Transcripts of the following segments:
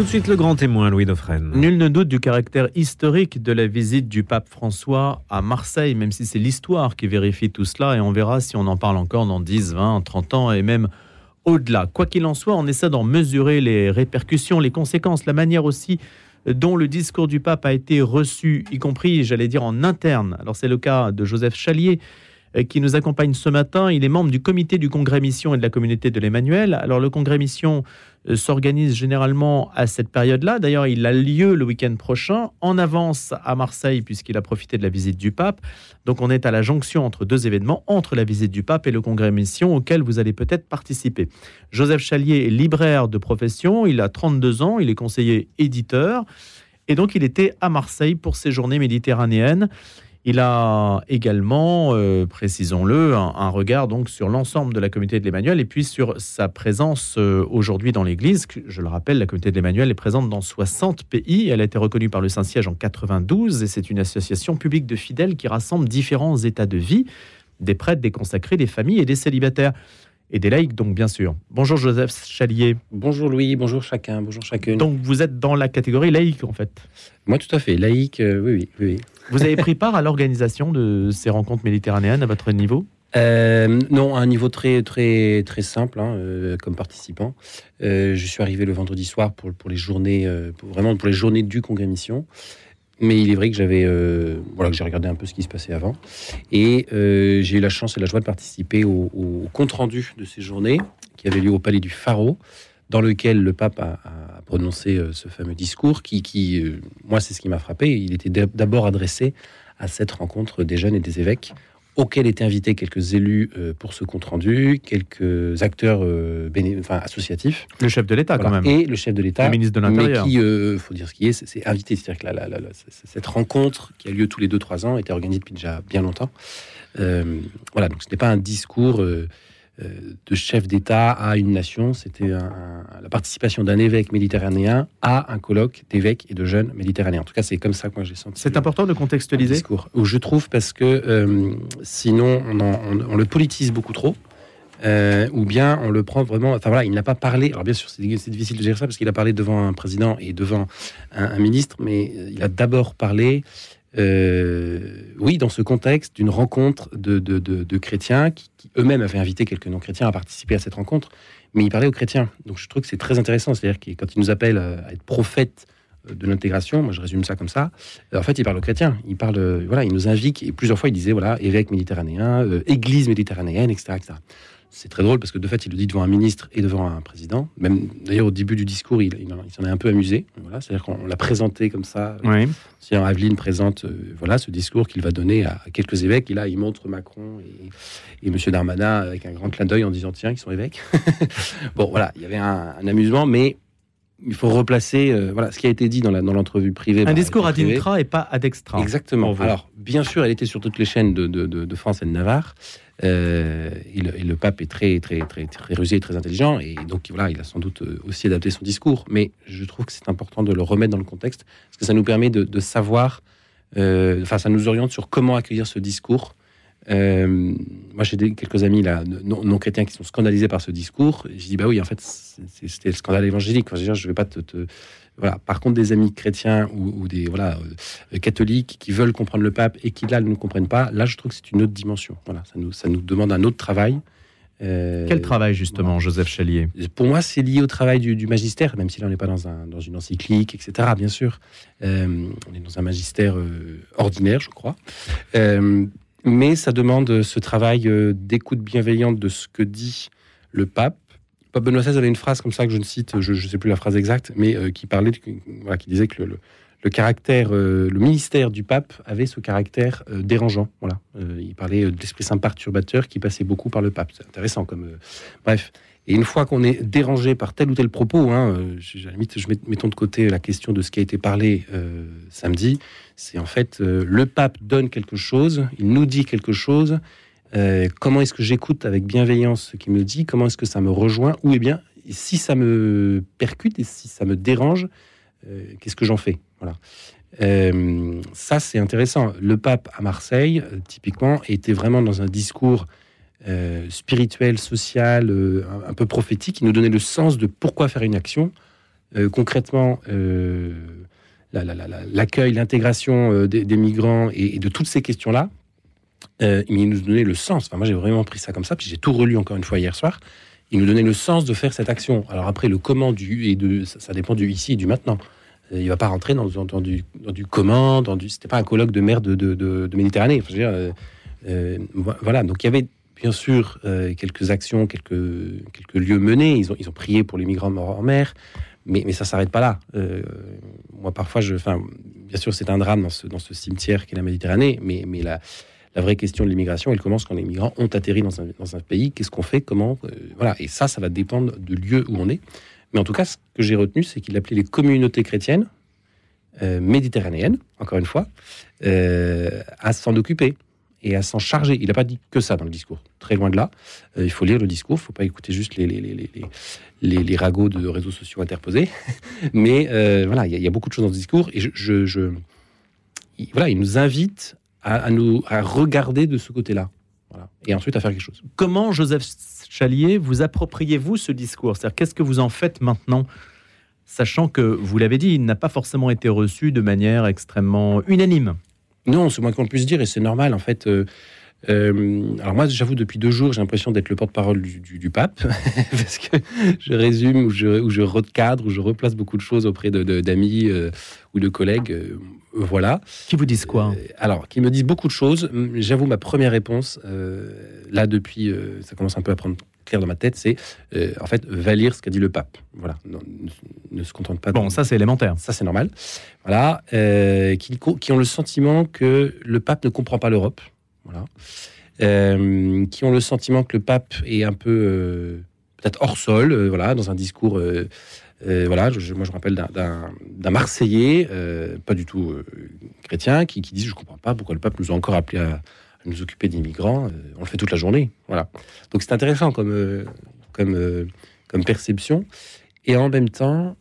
Tout de suite le grand témoin, Louis Dauphren. Nul ne doute du caractère historique de la visite du pape François à Marseille, même si c'est l'histoire qui vérifie tout cela, et on verra si on en parle encore dans 10, 20, 30 ans, et même au-delà. Quoi qu'il en soit, on essaie d'en mesurer les répercussions, les conséquences, la manière aussi dont le discours du pape a été reçu, y compris, j'allais dire, en interne. Alors c'est le cas de Joseph Chalier, qui nous accompagne ce matin. Il est membre du comité du Congrès Mission et de la communauté de l'Emmanuel. Alors le Congrès Mission euh, s'organise généralement à cette période-là. D'ailleurs, il a lieu le week-end prochain, en avance à Marseille, puisqu'il a profité de la visite du pape. Donc on est à la jonction entre deux événements, entre la visite du pape et le Congrès Mission, auquel vous allez peut-être participer. Joseph Chalier est libraire de profession, il a 32 ans, il est conseiller éditeur. Et donc il était à Marseille pour ses journées méditerranéennes. Il a également, euh, précisons-le, un, regard donc sur l'ensemble de la communauté de l'Emmanuel et puis sur sa présence euh, aujourd'hui dans l'Église. Je le rappelle, la communauté de l'Emmanuel est présente dans 60 pays. Elle a été reconnue par le Saint-Siège en 92 et c'est une association publique de fidèles qui rassemble différents états de vie, des prêtres, des consacrés, des familles et des célibataires et des laïcs, donc bien sûr. Bonjour Joseph Chalier. Bonjour Louis, bonjour chacun, bonjour chacune. Donc vous êtes dans la catégorie laïque en fait Moi tout à fait, laïque, euh, oui, oui, Vous avez pris part à l'organisation de ces rencontres méditerranéennes à votre niveau? Euh, non, à un niveau très très très simple hein, euh, comme participant. je suis arrivé le vendredi soir pour, pour les journées, vraiment pour les journées du congrès mission. Mais il est vrai que j'avais, euh, voilà, que j'ai regardé un peu ce qui se passait avant, et euh, j'ai eu la chance et la joie de participer au, compte rendu de ces journées qui avait lieu au Palais du Pharaon, dans lequel le pape a, prononcé euh, ce fameux discours, qui moi, c'est ce qui m'a frappé. Il était d'abord adressé à cette rencontre des jeunes et des évêques auquel étaient invités quelques élus euh, pour ce compte-rendu, quelques acteurs euh, enfin, associatifs. Le chef de l'État, quand même. Et le chef de l'État. Le ministre de l'Intérieur. Mais qui, il euh, faut dire ce qui est, c'est invité. C'est-à-dire que cette rencontre qui a lieu tous les 2-3 ans était organisée depuis déjà bien longtemps. voilà, donc ce n'est pas un discours euh, de chef d'État à une nation. C'était la participation d'un évêque méditerranéen à un colloque d'évêques et de jeunes méditerranéens. En tout cas, c'est comme ça que moi j'ai senti. C'est important de contextualiser. Discours, où je trouve parce que euh, sinon on, le politise beaucoup trop. Euh, ou bien on le prend vraiment. Enfin voilà, il n'a pas parlé. Alors bien sûr, c'est difficile de dire ça parce qu'il a parlé devant un président et devant un ministre, mais il a d'abord parlé euh, oui, dans ce contexte d'une rencontre de, chrétiens qui, eux-mêmes avaient invité quelques non-chrétiens à participer à cette rencontre, mais il parlait aux chrétiens. Donc je trouve que c'est très intéressant. C'est-à-dire que quand il nous appelle à être prophète euh, de l'intégration, moi je résume ça comme ça, en fait il parle aux chrétiens. Il parle, voilà, il nous invite, et plusieurs fois il disait, voilà, évêque méditerranéen, euh, église méditerranéenne, etc c'est très drôle parce que de fait, il le dit devant un ministre et devant un président. Même d'ailleurs, au début du discours, il, s'en est un peu amusé. Voilà, c'est-à-dire qu'on l'a présenté comme ça. Oui. Si Aveline présente euh, voilà, ce discours qu'il va donner à, quelques évêques, et là, il montre Macron et, et Monsieur Darmanin avec un grand clin d'œil en disant tiens, ils sont évêques. bon, voilà, il y avait un, amusement, mais il faut replacer euh, voilà ce qui a été dit dans l'entrevue privée. Un discours ad intra et pas ad extra. Exactement. Alors, bien sûr, elle était sur toutes les chaînes de, de, de France et de Navarre. Euh, et, le, pape est très, très, très, très rusé et très intelligent, et donc voilà, il a sans doute euh, aussi adapté son discours. Mais je trouve que c'est important de le remettre dans le contexte, parce que ça nous permet de, savoir, euh, enfin, ça nous oriente sur comment accueillir ce discours. Moi, j'ai quelques amis là, non, chrétiens qui sont scandalisés par ce discours. Je dis bah oui, en fait, c'était le scandale évangélique. je ne vais pas te, voilà. Par contre, des amis chrétiens ou, des voilà euh, catholiques qui veulent comprendre le pape et qui là ne comprennent pas, là je trouve que c'est une autre dimension. Voilà, ça nous ça nous demande un autre travail. Euh, Quel travail justement, Joseph Chalier? Pour moi, c'est lié au travail du, magistère, même si là on n'est pas dans, un, dans une encyclique, etc. Bien sûr, euh, on est dans un magistère ordinaire, je crois. Mais ça demande ce travail d'écoute bienveillante de ce que dit le pape. Pape Benoît XVI avait une phrase comme ça que je ne cite, je ne sais plus la phrase exacte, mais euh, qui parlait, qui disait que le, caractère, euh, le ministère du pape avait ce caractère euh, dérangeant. Voilà, il parlait de l'esprit saint perturbateur qui passait beaucoup par le pape. C'est intéressant comme. bref. Et une fois qu'on est dérangé par tel ou tel propos, hein, je, je mettons de côté la question de ce qui a été parlé samedi. C'est en fait le pape donne quelque chose, il nous dit quelque chose, euh, comment est-ce que j'écoute avec bienveillance ce qu'il me dit Comment est-ce que ça me rejoint Ou eh bien, si ça me percute et si ça me dérange, euh, qu'est-ce que j'en fais? Voilà. Euh, ça, c'est intéressant. Le pape à Marseille, typiquement, était vraiment dans un discours spirituel, social, un, peu prophétique. Il nous donnait le sens de pourquoi faire une action. euh, concrètement euh, la- la- la- la- l'accueil, l'intégration euh, des, migrants et, et de toutes ces questions-là, euh, il nous donnait le sens. Enfin, moi, j'ai vraiment pris ça comme ça, puis j'ai tout relu encore une fois hier soir. Il nous donnait le sens de faire cette action. Alors après, le comment du et de ça, dépend du ici et du maintenant. Euh, il va pas rentrer dans, dans- dans du, dans du comment, dans du. C'était pas un colloque de mer de, de, de- Méditerranée. Enfin, je dire, euh, euh, vo- voilà. Donc il y avait bien sûr quelques actions, quelques quelques lieux menés. Ils ont ils ont prié pour les migrants morts en mer, mais mais ça s'arrête pas là. Moi parfois je, enfin bien sûr c'est un drame dans ce dans ce cimetière qu'est la Méditerranée, mais mais la la vraie question de l'immigration, elle commence quand les migrants ont atterri dans un, pays. Qu'est-ce qu'on fait? Comment euh, Voilà. Et ça, ça va dépendre du lieu où on est. Mais en tout cas, ce que j'ai retenu, c'est qu'il appelait les communautés chrétiennes euh, méditerranéennes, encore une fois, euh, à s'en occuper et à s'en charger. Il n'a pas dit que ça dans le discours. Très loin de là. Il faut lire le discours. Il ne faut pas écouter juste les, les, ragots de réseaux sociaux interposés. Mais voilà, il y, a- beaucoup de choses dans ce discours. Et je, je- je- il, voilà, il nous invite à, à nous à regarder de ce côté-là. Voilà. Et ensuite à faire quelque chose. Comment, Joseph Chalier, vous appropriez-vous ce discours? C'est-à-dire, qu'est-ce que vous en faites maintenant Sachant que, vous l'avez dit, il n'a pas forcément été reçu de manière extrêmement unanime? Non, c'est moins qu'on puisse dire et c'est normal en fait. euh, euh, alors moi, j'avoue, depuis deux jours, j'ai l'impression d'être le porte-parole du, du- du pape parce que je résume ou je, ou je recadre ou je replace beaucoup de choses auprès de- de- d'amis euh, ou de collègues. Euh, voilà. Qui vous disent quoi Euh, alors, qui me disent beaucoup de choses. J'avoue, ma première réponse, euh, là, depuis, ça commence un peu à prendre clair dans ma tête, c'est euh, en fait, va lire ce qu'a dit le pape. Voilà. Ne, ne se contente pas de- Bon, ça c'est élémentaire. ça c'est normal. Voilà, euh, qui, qui ont le sentiment que le pape ne comprend pas l'Europe. Voilà. Euh, qui ont le sentiment que le pape est un peu peut-être hors sol, voilà, dans un discours. Euh, voilà, je- moi je me rappelle d'un- Marseillais, euh, pas du tout euh, chrétien, qui, dit je comprends pas pourquoi le pape nous a encore appelé à, nous occuper d'immigrants. euh, on le fait toute la journée. Voilà. Donc c'est intéressant comme perception. Et en même temps,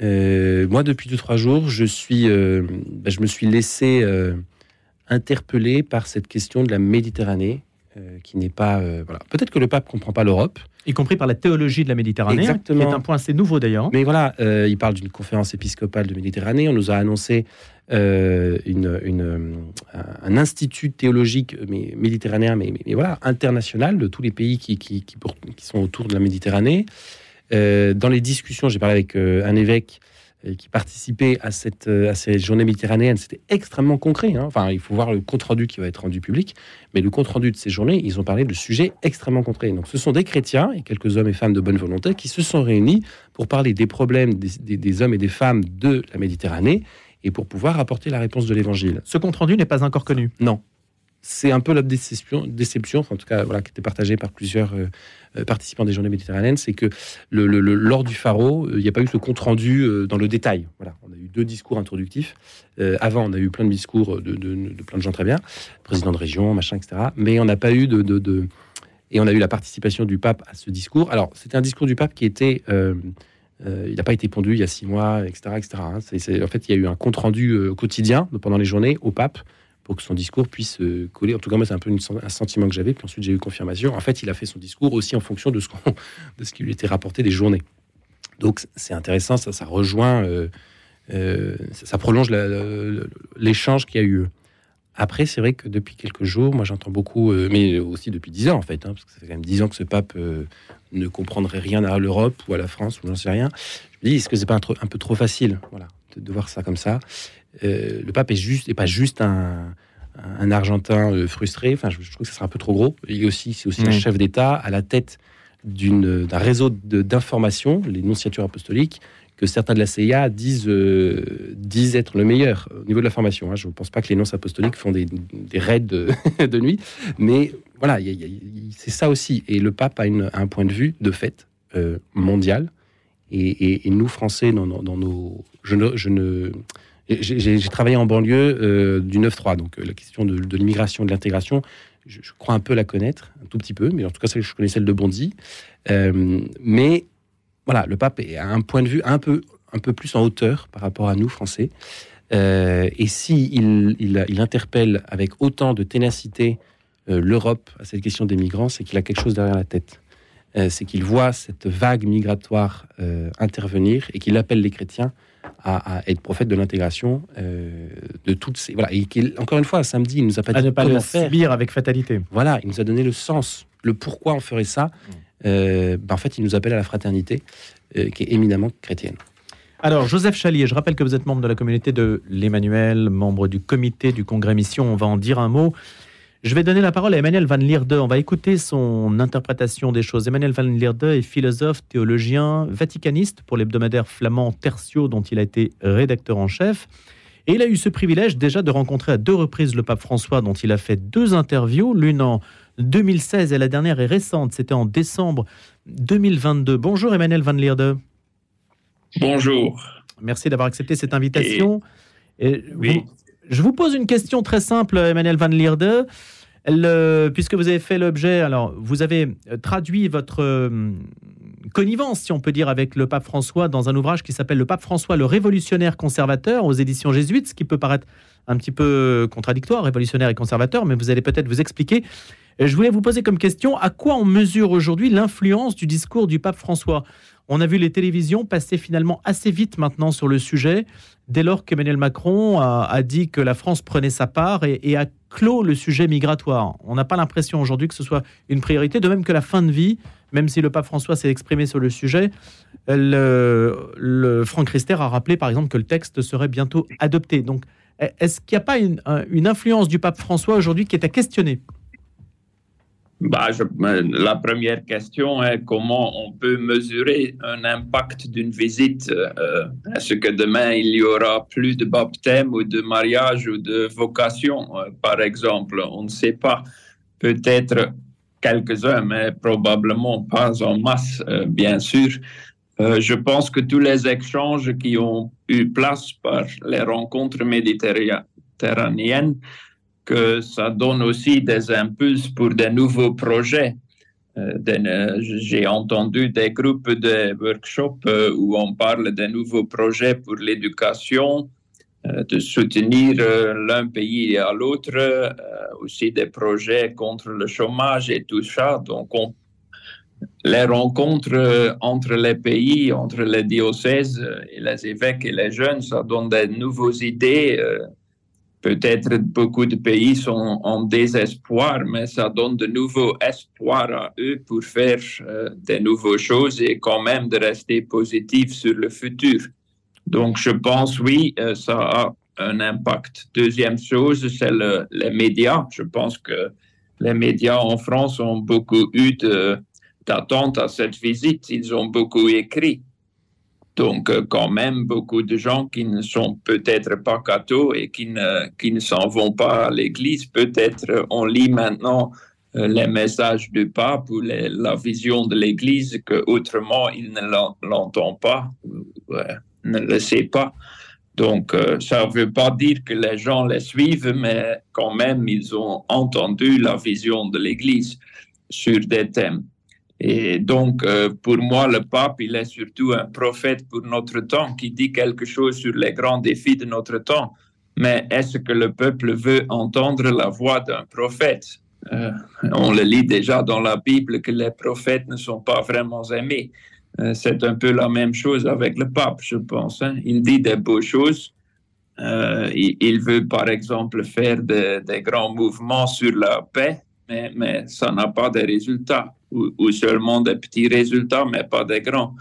moi, depuis deux trois jours, je suis, ben, je me suis laissé interpeller par cette question de la Méditerranée, euh, qui n'est pas, euh, voilà. Peut-être que le pape comprend pas l'Europe, Y compris par la théologie de la Méditerranée, Exactement. qui est un point assez nouveau d'ailleurs. mais voilà, euh, il parle d'une conférence épiscopale de Méditerranée. On nous a annoncé une, une, un institut théologique mais méditerranéen, mais, mais- mais voilà, international de tous les pays qui, qui, qui, sont autour de la Méditerranée. Dans les discussions, j'ai parlé avec un évêque qui participait à, cette, euh, à ces journées méditerranéennes. C'était extrêmement concret. hein. Enfin, il faut voir le compte-rendu qui va être rendu public. Mais le compte-rendu de ces journées, ils ont parlé de sujets extrêmement concrets. Donc, ce sont des chrétiens et quelques hommes et femmes de bonne volonté qui se sont réunis pour parler des problèmes des, des- des hommes et des femmes de la Méditerranée et pour pouvoir apporter la réponse de l'Évangile. Ce compte-rendu n'est pas encore connu? Non. C'est un peu la déception, en tout cas, voilà, qui était partagée par plusieurs euh, euh, participants des journées méditerranéennes, c'est que lors du Pharo, euh, il n'y a pas eu ce compte rendu dans le détail. Voilà, on a eu deux discours introductifs. Avant, on a eu plein de discours de, plein de gens très bien, président de région, machin, etc. Mais on n'a pas eu de, de- et on a eu la participation du pape à ce discours. Alors, c'était un discours du pape qui était il n'a pas été pondu il y a six mois, etc. etc. hein. En fait, il y a eu un compte rendu quotidien pendant les journées au pape pour que son discours puisse euh, coller. En tout cas, moi, c'est un peu une un sentiment que j'avais. Puis ensuite, j'ai eu confirmation. En fait, il a fait son discours aussi en fonction de ce, qu'on- de ce qui lui était rapporté des journées. Donc, c'est intéressant. Ça, ça rejoint, euh, euh, ça, prolonge l'échange qu'il y a eu. Après, c'est vrai que depuis quelques jours, moi, j'entends beaucoup, mais aussi depuis dix ans, en fait, hein, parce que ça fait quand même dix ans que ce pape ne comprendrait rien à l'Europe ou à la France, ou j'en sais rien. Je me dis, est-ce que c'est pas un, peu trop facile, voilà, de voir ça comme ça? Euh, Le pape est juste, pas juste un, un Argentin euh, frustré. Enfin, je, je trouve que ça serait un peu trop gros. Il est aussi, c'est aussi un Oui. chef d'État à la tête d'un réseau d'information, les nonciatures apostoliques, que certains de la CIA disent, euh, disent être le meilleur au niveau de la formation. hein. Je ne pense pas que les nonces apostoliques font des, des raids de, de nuit, mais voilà, c'est ça aussi. Et le pape a, une- un point de vue, de fait, euh, mondial. Et, et- et nous, Français, dans, dans- dans nos... Je ne... Je ne j'ai travaillé en banlieue euh, du 9-3, donc euh, la question de, de l'immigration, de l'intégration, je, crois un peu la connaître, un tout petit peu, mais en tout cas, je connais celle de Bondy. Euh, mais voilà, le pape a un point de vue un peu, un peu plus en hauteur par rapport à nous, Français. Et si il, interpelle avec autant de ténacité l'Europe à cette question des migrants, c'est qu'il a quelque chose derrière la tête. c'est qu'il voit cette vague migratoire intervenir et qu'il appelle les chrétiens à, être prophète de l'intégration de toutes ces voilà et encore une fois samedi il nous a pas à dit ne pas le subir avec fatalité voilà il nous a donné le sens le pourquoi on ferait ça mm. ben, en fait il nous appelle à la fraternité qui est éminemment chrétienne alors, Joseph Chalier, je rappelle que vous êtes membre de la communauté de l'Emmanuel, membre du comité du congrès Mission. On va en dire un mot. Je vais donner la parole à Emmanuel Van Lierde. On va écouter son interprétation des choses. Emmanuel Van Lierde est philosophe, théologien, vaticaniste pour l'hebdomadaire flamand Tertio, dont il a été rédacteur en chef. Et il a eu ce privilège déjà de rencontrer à deux reprises le pape François, dont il a fait deux interviews, l'une en 2016 et la dernière est récente, c'était en décembre 2022. Bonjour Emmanuel Van Lierde. Bonjour. Merci d'avoir accepté cette invitation. Et oui. Je vous pose une question très simple, Emmanuel Van Lierde. puisque vous avez fait l'objet, alors vous avez euh, traduit votre euh, connivence, si on peut dire, avec le pape François dans un ouvrage qui s'appelle Le pape François, le révolutionnaire conservateur aux éditions jésuites, ce qui peut paraître un petit peu contradictoire, révolutionnaire et conservateur, mais vous allez peut-être vous expliquer. Je voulais vous poser comme question, à quoi on mesure aujourd'hui l'influence du discours du pape François? On a vu les télévisions passer finalement assez vite maintenant sur le sujet, dès lors qu'Emmanuel Macron a, dit que la France prenait sa part et, a clos le sujet migratoire. On n'a pas l'impression aujourd'hui que ce soit une priorité, de même que la fin de vie, même si le pape François s'est exprimé sur le sujet. Le, Franck Rister a rappelé par exemple que le texte serait bientôt adopté. Donc, est-ce qu'il n'y a pas une influence du pape François aujourd'hui qui est à questionner? Bah, la première question est comment on peut mesurer un impact d'une visite. Euh, est-ce que demain il y aura plus de baptême ou de mariage ou de vocation, euh, par exemple? On ne sait pas. Peut-être quelques-uns, mais probablement pas en masse, euh, bien sûr. je pense que tous les échanges qui ont eu place par les rencontres méditerranéennes que ça donne aussi des impulses pour de nouveaux projets. Euh, euh, j'ai entendu des groupes de workshops euh, où on parle de nouveaux projets pour l'éducation, de soutenir l'un pays à l'autre, aussi des projets contre le chômage et tout ça. Donc, les rencontres entre les pays, entre les diocèses et les évêques et les jeunes, ça donne des nouvelles idées Peut-être beaucoup de pays sont en désespoir, mais ça donne de nouveaux espoirs à eux pour faire euh, de nouvelles choses et quand même de rester positif sur le futur. Donc, je pense, oui, euh, ça a un impact. Deuxième chose, c'est le, les médias. Je pense que les médias en France ont beaucoup eu d'attentes à cette visite. Ils ont beaucoup écrit. Donc, euh, quand même, beaucoup de gens qui ne sont peut-être pas cathos et qui ne, qui ne s'en vont pas à l'église, peut-être euh, on lit maintenant euh, les messages du pape ou la vision de l'église que autrement il ne l'entend pas, ne le sait pas. Donc, ça ne veut pas dire que les gens les suivent, mais quand même, ils ont entendu la vision de l'Église sur des thèmes. Et donc, euh, pour moi, le pape, il est surtout un prophète pour notre temps qui dit quelque chose sur les grands défis de notre temps. Mais est-ce que le peuple veut entendre la voix d'un prophète? Euh, On le lit déjà dans la Bible que les prophètes ne sont pas vraiment aimés. Euh, c'est un peu la même chose avec le pape, je pense. Hein. Il dit des beaux choses. Il, veut, par exemple, faire des grands mouvements sur la paix, mais, mais ça n'a pas de résultats ou, seulement des petits résultats, mais pas des grands.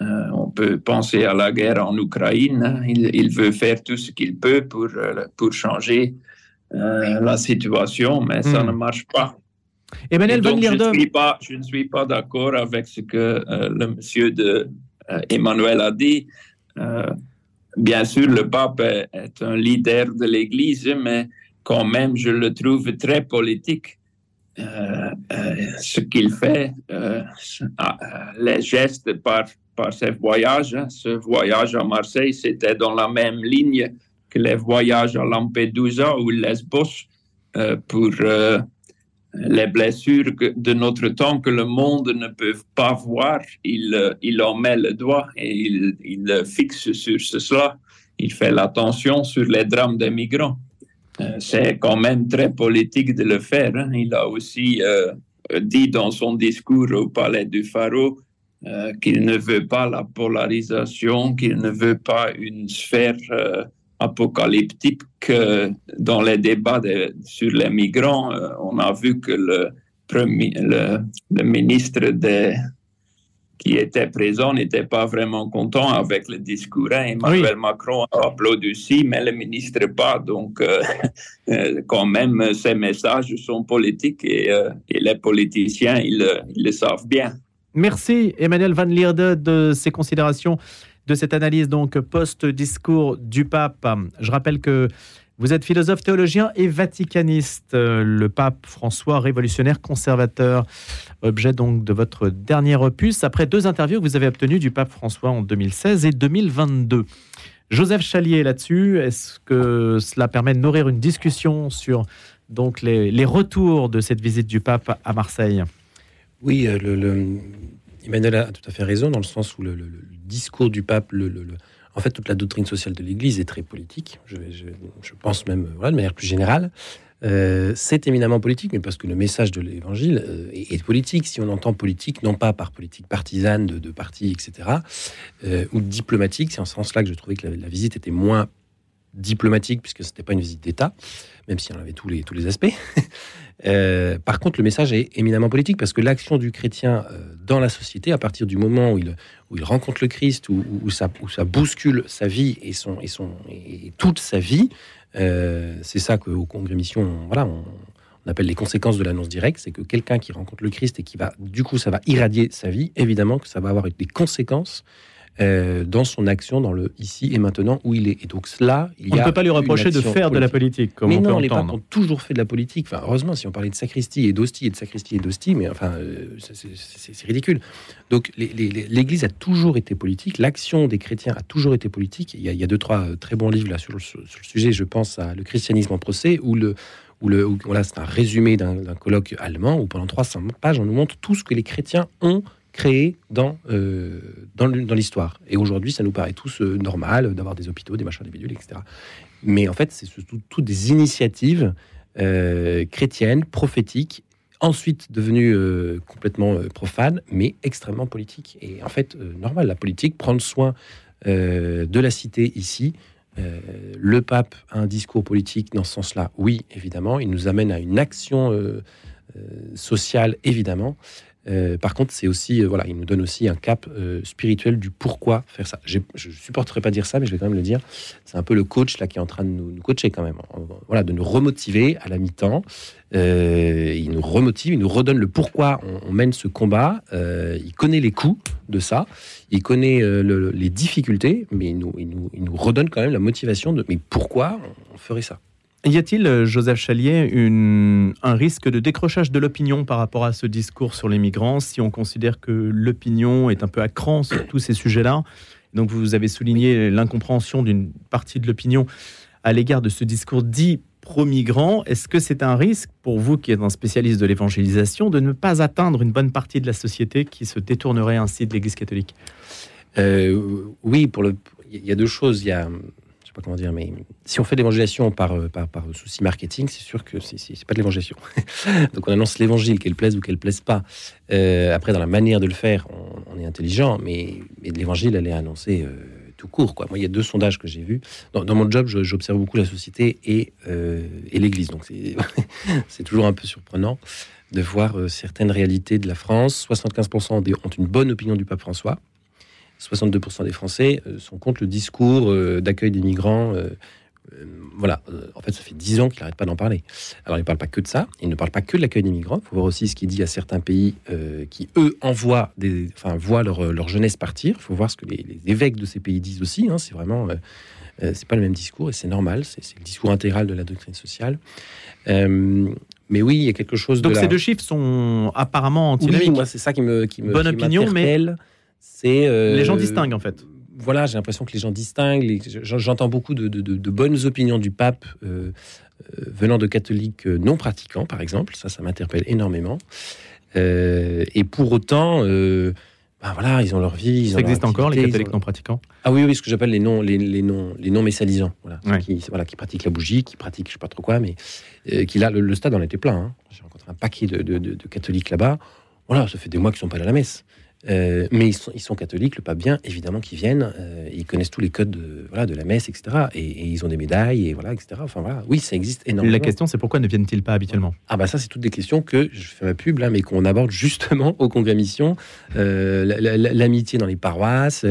Euh, on peut penser à la guerre en Ukraine. Hein. Il, veut faire tout ce qu'il peut pour, euh, pour changer euh, la situation, mais ça hmm. ne marche pas. Emmanuel donc, je, ne suis pas, je ne suis pas d'accord avec ce que le monsieur de Emmanuel a dit. bien sûr, le pape est un leader de l'Église, mais quand même, je le trouve très politique. Euh, euh, ce qu'il fait, euh, les gestes par, par ses voyages. Hein. Ce voyage à Marseille, c'était dans la même ligne que les voyages à Lampedusa ou Lesbos pour les blessures de notre temps que le monde ne peut pas voir. Il, il en met le doigt et il, il fixe sur cela. Il fait l'attention sur les drames des migrants. Euh, c'est quand même très politique de le faire. Hein. Il a aussi euh, dit dans son discours au Palais du Pharaon qu'il ne veut pas la polarisation, qu'il ne veut pas une sphère apocalyptique dans les débats sur les migrants. on a vu que le ministre des qui était présent n'était pas vraiment content avec le discours. Hein. Emmanuel Macron a applaudi aussi, mais le ministre pas. Donc, euh, euh, quand même, ces messages sont politiques et, euh, les politiciens, ils, ils, le savent bien. Merci Emmanuel Van Lierde de ces considérations, de cette analyse donc post-discours du pape. Je rappelle que vous êtes philosophe théologien et vaticaniste. Euh, le pape François, révolutionnaire conservateur, objet donc de votre dernier opus, après deux interviews que vous avez obtenues du pape François en 2016 et 2022. Joseph Chalier là-dessus, est-ce que cela permet de nourrir une discussion sur donc les, retours de cette visite du pape à Marseille? Oui, euh, le, Emmanuel a tout à fait raison dans le sens où le, discours du pape, le, en fait, toute la doctrine sociale de l'Église est très politique. Je, pense même de manière plus générale. Euh, c'est éminemment politique, mais parce que le message de l'Évangile euh, est, politique. Si on entend politique, non pas par politique partisane de, partis, etc., euh, ou diplomatique, c'est en ce sens-là que je trouvais que la, visite était moins diplomatique, puisque ce n'était pas une visite d'État, même si on avait tous les, tous les aspects. par contre, le message est éminemment politique, parce que l'action du chrétien dans la société, à partir du moment où il, où il rencontre le Christ, où, où, ça, ça, bouscule sa vie et, son, et, son, et toute sa vie. Euh, c'est ça qu'au Congrès Mission, voilà, on, on, appelle les conséquences de l'annonce directe. C'est que quelqu'un qui rencontre le Christ et qui va, du coup, ça va irradier sa vie, évidemment que ça va avoir des conséquences euh, dans son action, dans le ici et maintenant où il est. Et donc cela, il on ne peut pas lui reprocher de faire de la politique, comme mais on non, les papes ont toujours fait de la politique. Enfin, heureusement, si on parlait de sacristie et d'hostie et de sacristie et d'hostie, mais enfin, euh, c'est ridicule. Donc l'Église a toujours été politique, l'action des chrétiens a toujours été politique. Il y a, il y a deux, trois euh, très bons livres là sur le, sur le, sujet. Je pense à Le christianisme en procès, où le où le, voilà, c'est un résumé d'un colloque allemand où pendant 300 pages, on nous montre tout ce que les chrétiens ont créé dans, euh, dans l'histoire. Et aujourd'hui, ça nous paraît tous euh, normal d'avoir des hôpitaux, des machins, des bidules, etc. Mais en fait, c'est surtout toutes des initiatives euh, chrétiennes, prophétiques, ensuite devenues complètement profanes, mais extrêmement politiques. Et en fait, normal, la politique, prendre soin de la cité ici, le pape a un discours politique dans ce sens-là, oui, évidemment. Il nous amène à une action sociale, évidemment. Euh, par contre, c'est aussi, euh, voilà, il nous donne aussi un cap euh, spirituel du pourquoi faire ça. Je ne supporterai pas dire ça, mais je vais quand même le dire. C'est un peu le coach là qui est en train de nous, coacher quand même. Voilà, de nous remotiver à la mi-temps. il nous remotive, il nous redonne le pourquoi on, mène ce combat. il connaît les coûts de ça, il connaît les difficultés, mais il nous, il, nous, il nous redonne quand même la motivation de mais pourquoi on ferait ça? Y a-t-il, euh, Joseph Chalier, un risque de décrochage de l'opinion par rapport à ce discours sur les migrants si on considère que l'opinion est un peu à cran sur tous ces sujets-là? Donc vous avez souligné l'incompréhension d'une partie de l'opinion à l'égard de ce discours dit pro-migrant. Est-ce que c'est un risque pour vous qui êtes un spécialiste de l'évangélisation de ne pas atteindre une bonne partie de la société qui se détournerait ainsi de l'Église catholique? Euh, Oui, il y a deux choses. Il y a pas comment dire, mais si on fait l'évangélisation par, euh, par, par, souci marketing, c'est sûr que c'est pas de l'évangélisation. Donc on annonce l'évangile, qu'elle plaise ou qu'elle plaise pas. Euh, après, dans la manière de le faire, on, est intelligent, mais, mais l'évangile, elle est annoncée euh, tout court. Quoi. Moi, il y a deux sondages que j'ai vus. Dans, mon job, j'observe beaucoup la société et, et l'Église. Donc c'est toujours un peu surprenant de voir certaines réalités de la France. 75% ont une bonne opinion du pape François. 62% des Français euh, sont contre le discours euh, d'accueil des migrants. Euh, voilà, en fait, ça fait 10 ans qu'il n'arrête pas d'en parler. Alors, il ne parle pas que de ça, il ne parle pas que de l'accueil des migrants. Il faut voir aussi ce qu'il dit à certains pays qui, eux, envoient des, enfin, voient leur, jeunesse partir. Il faut voir ce que les, évêques de ces pays disent aussi. Hein. C'est vraiment, c'est pas le même discours et c'est normal. C'est le discours intégral de la doctrine sociale. mais oui, il y a quelque chose. Donc de ces deux chiffres sont apparemment antinomiques. Oui, moi, c'est ça qui me, qui me bonne opinion, mais c'est euh, les gens distinguent en fait. Voilà, j'ai l'impression que les gens distinguent. J'entends beaucoup de, bonnes opinions du pape euh, euh, venant de catholiques non pratiquants, par exemple. Ça, ça m'interpelle énormément. et pour autant, ben voilà, ils ont leur vie. Ils Ça ont existe encore, les catholiques ont- non pratiquants? Ah oui, oui, ce que j'appelle les non, les, les non, les non messalisants, voilà, Ouais. Qui, voilà, qui pratiquent la bougie, qui pratiquent je sais pas trop quoi, mais euh, qui là, le, le stade en était plein. hein. J'ai rencontré un paquet de, de- de- de catholiques là-bas. Voilà, ça fait des mois qu'ils sont pas allés à la messe. Euh, mais ils sont, ils sont catholiques, le pape bien, évidemment, qui viennent. euh, ils connaissent tous les codes de, voilà, de la messe, etc. Et, et ils ont des médailles, et voilà, etc. Enfin voilà, oui, ça existe énormément. La question, c'est pourquoi ne viennent-ils pas habituellement? Ah bah ça, c'est toutes des questions que je fais ma pub là, mais qu'on aborde justement au congrès mission. Euh, la- la- la- L'amitié dans les paroisses,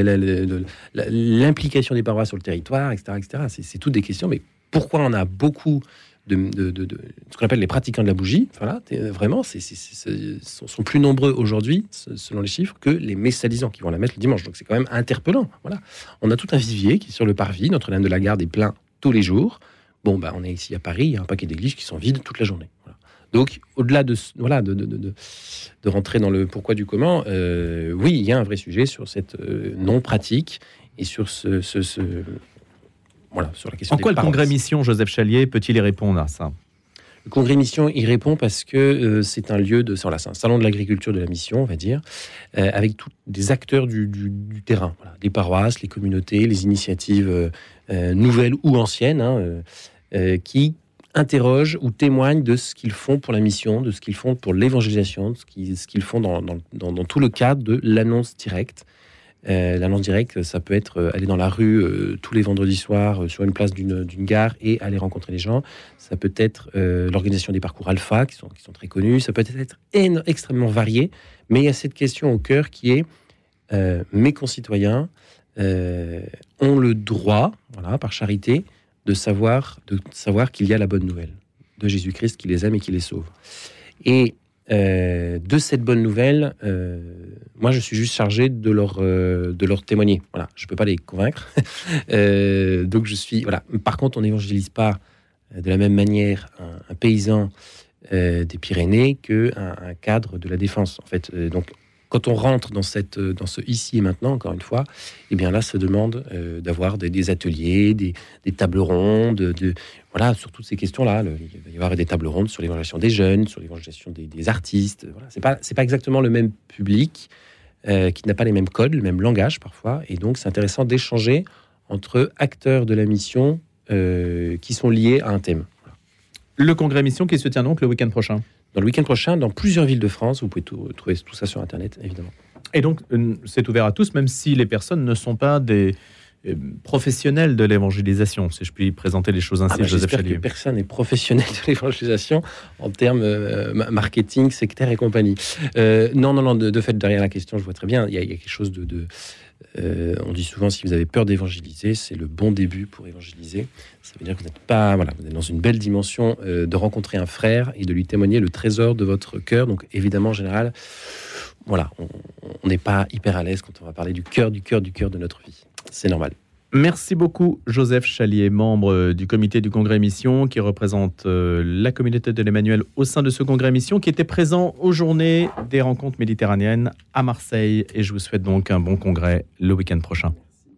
l'implication des paroisses sur le territoire, etc. etc. C'est toutes des questions. Mais pourquoi on a beaucoup de, ce qu'on appelle les pratiquants de la bougie Voilà, t'es- vraiment, c'est sont, sont plus nombreux aujourd'hui, se- selon les chiffres, que les messalisants qui vont la mettre le dimanche. Donc c'est quand même interpellant. Voilà, on a tout un vivier qui est sur le parvis. Notre-Dame de la Garde est plein tous les jours. Bon, bah, on est ici à Paris, il y a un paquet d'églises qui sont vides toute la journée. Donc, au-delà de, voilà, de, de, de, de- rentrer dans le pourquoi du comment, euh, oui, il y a un vrai sujet sur cette euh, non-pratique et sur ce- ce- voilà, sur la question En des quoi le congrès mission, Joseph Chalier, peut-il y répondre à ça? Le congrès mission y répond parce que euh, c'est un lieu de, voilà, un salon de l'agriculture de la mission, on va dire, euh, avec tous des acteurs du, du- du terrain, voilà, les paroisses, les communautés, les initiatives euh, nouvelles ou anciennes, hein, qui interrogent ou témoignent de ce qu'ils font pour la mission, de ce qu'ils font pour l'évangélisation, de ce qu'ils font dans, dans- dans- dans tout le cadre de l'annonce directe. Euh, L'annonce directe, ça peut être euh, aller dans la rue euh, tous les vendredis soirs sur une place d'une gare et aller rencontrer les gens. Ça peut être l'organisation des parcours alpha qui sont, très connus. Ça peut être extrêmement varié. Mais il y a cette question au cœur qui est mes concitoyens ont le droit, par charité, de savoir, qu'il y a la bonne nouvelle de Jésus-Christ qui les aime et qui les sauve. Euh, de cette bonne nouvelle, euh, moi je suis juste chargé de leur, euh, de leur témoigner. Voilà, je peux pas les convaincre. Donc je suis voilà. Par contre, on n'évangélise pas de la même manière un, paysan des Pyrénées que un, cadre de la défense. En fait, donc quand on rentre dans cette euh, dans ce ici et maintenant, encore une fois, eh bien là, ça demande euh, d'avoir des, ateliers, des, tables rondes, de, voilà, sur toutes ces questions-là. Il va y avoir des tables rondes sur l'évangélisation des jeunes, sur l'évangélisation des, artistes. Voilà, c'est pas c'est pas exactement le même public euh, qui n'a pas les mêmes codes, le même langage parfois, et donc c'est intéressant d'échanger entre acteurs de la mission qui sont liés à un thème. Le congrès mission qui se tient donc le week-end prochain. Dans le week-end prochain, dans plusieurs villes de France, vous pouvez tout- trouver tout ça sur Internet, évidemment. Et donc, euh, c'est ouvert à tous, même si les personnes ne sont pas des euh, professionnels de l'évangélisation, si je puis présenter les choses ainsi, Ah bah, Joseph J'espère Chalier. que personne n'est professionnel de l'évangélisation en termes euh, ma- marketing, sectaire et compagnie. Euh, non, non, non, de, de fait, derrière la question, je vois très bien, il y a, il y a quelque chose de... de- euh, on dit souvent, si vous avez peur d'évangéliser, c'est le bon début pour évangéliser. Ça veut dire que vous n'êtes pas, voilà, êtes dans une belle dimension euh, de rencontrer un frère et de lui témoigner le trésor de votre cœur. Donc, évidemment, en général, voilà, on n'est pas hyper à l'aise quand on va parler du cœur, du cœur, du cœur de notre vie. C'est normal. Merci beaucoup, Joseph Chalier, membre euh, du comité du congrès mission, qui représente euh, la communauté de l'Emmanuel au sein de ce congrès mission, qui était présent aux journées des rencontres méditerranéennes à Marseille. Et je vous souhaite donc un bon congrès le week-end prochain.